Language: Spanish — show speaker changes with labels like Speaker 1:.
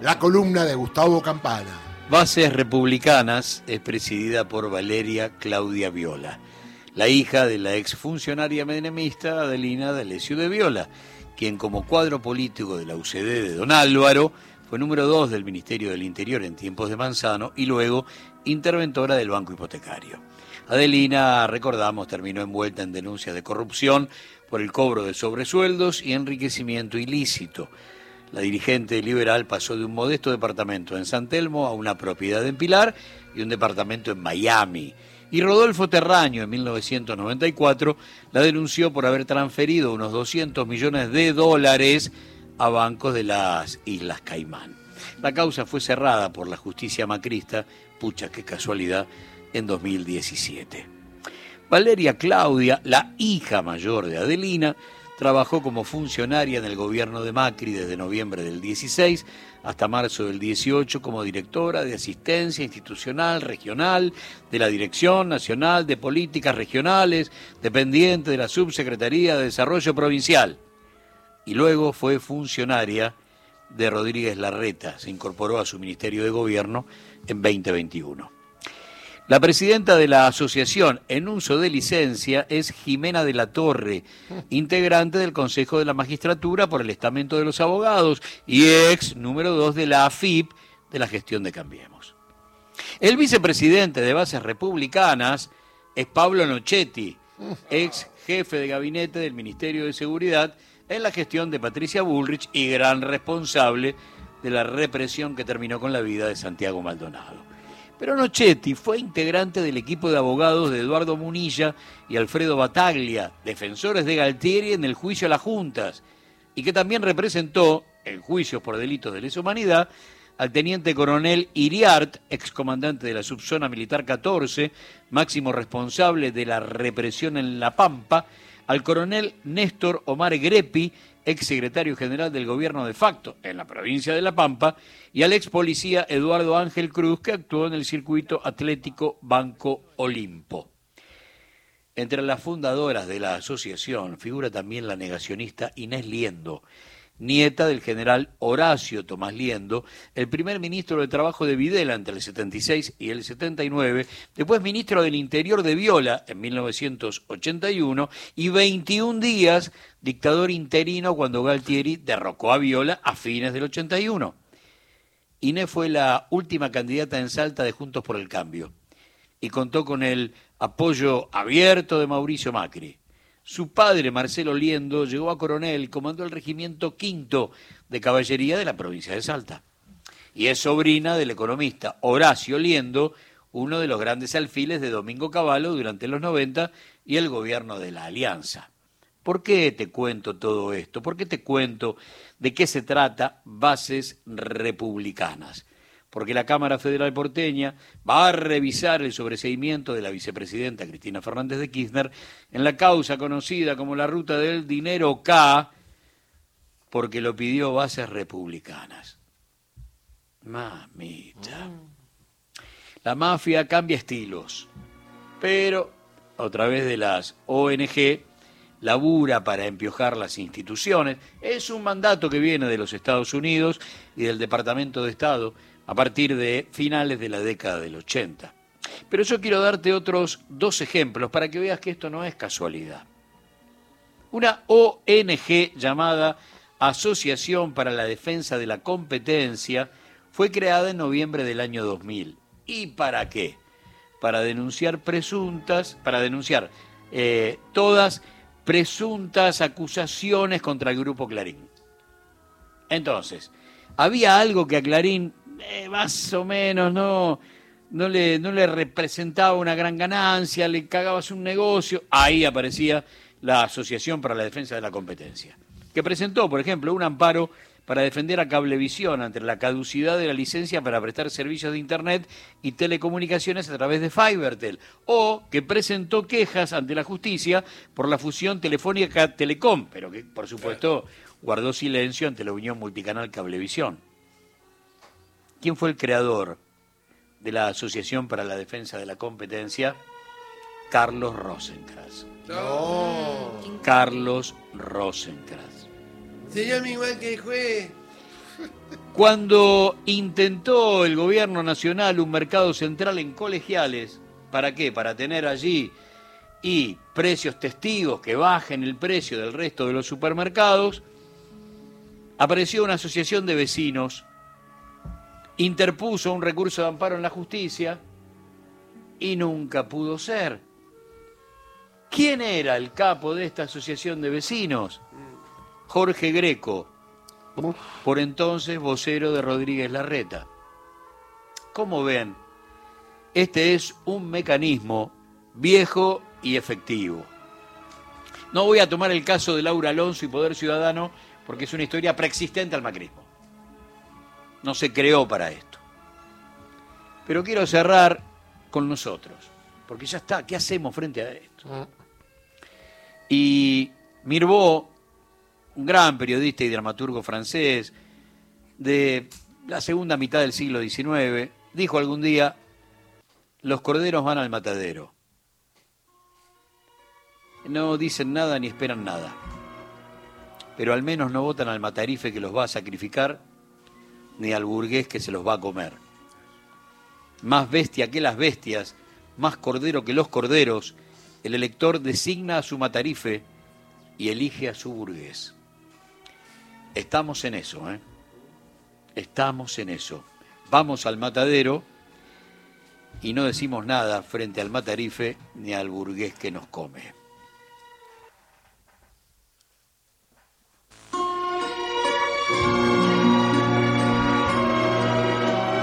Speaker 1: la columna de Gustavo Campana.
Speaker 2: Bases Republicanas es presidida por Valeria Claudia Viola, la hija de la exfuncionaria menemista Adelina D'Alessio de Viola, quien como cuadro político de la UCD de Don Álvaro fue número dos del Ministerio del Interior en tiempos de Manzano y luego interventora del Banco Hipotecario. Adelina, recordamos, terminó envuelta en denuncias de corrupción por el cobro de sobresueldos y enriquecimiento ilícito. La dirigente liberal pasó de un modesto departamento en San Telmo a una propiedad en Pilar y un departamento en Miami. Y Rodolfo Terraño, en 1994, la denunció por haber transferido unos 200 millones de dólares a bancos de las Islas Caimán. La causa fue cerrada por la justicia macrista, pucha qué casualidad, en 2017. Valeria Claudia, la hija mayor de Adelina, trabajó como funcionaria en el gobierno de Macri desde noviembre del 16 hasta marzo del 18 como directora de asistencia institucional regional de la Dirección Nacional de Políticas Regionales, dependiente de la Subsecretaría de Desarrollo Provincial. Y luego fue funcionaria de Rodríguez Larreta, se incorporó a su Ministerio de Gobierno en 2021. La presidenta de la asociación en uso de licencia es Jimena de la Torre, integrante del Consejo de la Magistratura por el Estamento de los Abogados y ex número dos de la AFIP de la gestión de Cambiemos. El vicepresidente de Bases Republicanas es Pablo Nochetti, ex jefe de gabinete del Ministerio de Seguridad en la gestión de Patricia Bullrich y gran responsable de la represión que terminó con la vida de Santiago Maldonado. Pero Nochetti fue integrante del equipo de abogados de Eduardo Munilla y Alfredo Bataglia, defensores de Galtieri en el juicio a las juntas, y que también representó, en juicios por delitos de lesa humanidad, al teniente coronel Iriart, excomandante de la subzona militar 14, máximo responsable de la represión en La Pampa, al coronel Néstor Omar Grepi, ex secretario general del gobierno de facto en la provincia de La Pampa, y al ex policía Eduardo Ángel Cruz, que actuó en el circuito atlético Banco Olimpo. Entre las fundadoras de la asociación figura también la negacionista Inés Liendo, nieta del general Horacio Tomás Liendo, el primer ministro de Trabajo de Videla entre el 76 y el 79, después ministro del Interior de Viola en 1981 y 21 días dictador interino cuando Galtieri derrocó a Viola a fines del 81. Inés fue la última candidata en Salta de Juntos por el Cambio y contó con el apoyo abierto de Mauricio Macri. Su padre, Marcelo Liendo, llegó a coronel, comandó el regimiento quinto de caballería de la provincia de Salta. Y es sobrina del economista Horacio Liendo, uno de los grandes alfiles de Domingo Cavallo durante los 90 y el gobierno de la Alianza. ¿Por qué te cuento todo esto? ¿Por qué te cuento de qué se trata bases republicanas? Porque la Cámara Federal porteña va a revisar el sobreseimiento de la vicepresidenta Cristina Fernández de Kirchner en la causa conocida como la ruta del dinero K, porque lo pidió bases republicanas. Mamita. La mafia cambia estilos, pero a través de las ONG labura para empiojar las instituciones. Es un mandato que viene de los Estados Unidos y del Departamento de Estado a partir de finales de la década del 80. Pero yo quiero darte otros dos ejemplos para que veas que esto no es casualidad. Una ONG llamada Asociación para la Defensa de la Competencia fue creada en noviembre del año 2000. ¿Y para qué? Para denunciar presuntas, para denunciar eh, todas presuntas acusaciones contra el grupo Clarín. Entonces, había algo que a Clarín eh, más o menos no, no, le, no le representaba una gran ganancia, le cagabas un negocio, ahí aparecía la Asociación para la Defensa de la Competencia, que presentó, por ejemplo, un amparo para defender a Cablevisión ante la caducidad de la licencia para prestar servicios de Internet y telecomunicaciones a través de Fibertel, o que presentó quejas ante la justicia por la fusión telefónica Telecom, pero que por supuesto guardó silencio ante la unión multicanal Cablevisión. ¿Quién fue el creador de la Asociación para la Defensa de la Competencia? Carlos Rosencrantz.
Speaker 1: No.
Speaker 2: Carlos Rosencrantz.
Speaker 3: Se llama igual que el juez.
Speaker 2: Cuando intentó el gobierno nacional un mercado central en colegiales, ¿para qué? Para tener allí y precios testigos que bajen el precio del resto de los supermercados, apareció una asociación de vecinos, interpuso un recurso de amparo en la justicia y nunca pudo ser. ¿Quién era el capo de esta asociación de vecinos? Jorge Greco, por entonces vocero de Rodríguez Larreta. ¿Cómo ven? Este es un mecanismo viejo y efectivo. No voy a tomar el caso de Laura Alonso y Poder Ciudadano porque es una historia preexistente al macrismo. No se creó para esto. Pero quiero cerrar con nosotros, porque ya está, ¿qué hacemos frente a esto? Ah. Y Mirbeau, un gran periodista y dramaturgo francés de la segunda mitad del siglo XIX, dijo algún día, los corderos van al matadero. No dicen nada ni esperan nada, pero al menos no votan al matarife que los va a sacrificar, ni al burgués que se los va a comer. Más bestia que las bestias, más cordero que los corderos, el elector designa a su matarife y elige a su burgués. Estamos en eso, ¿eh? Estamos en eso. Vamos al matadero y no decimos nada frente al matarife ni al burgués que nos come.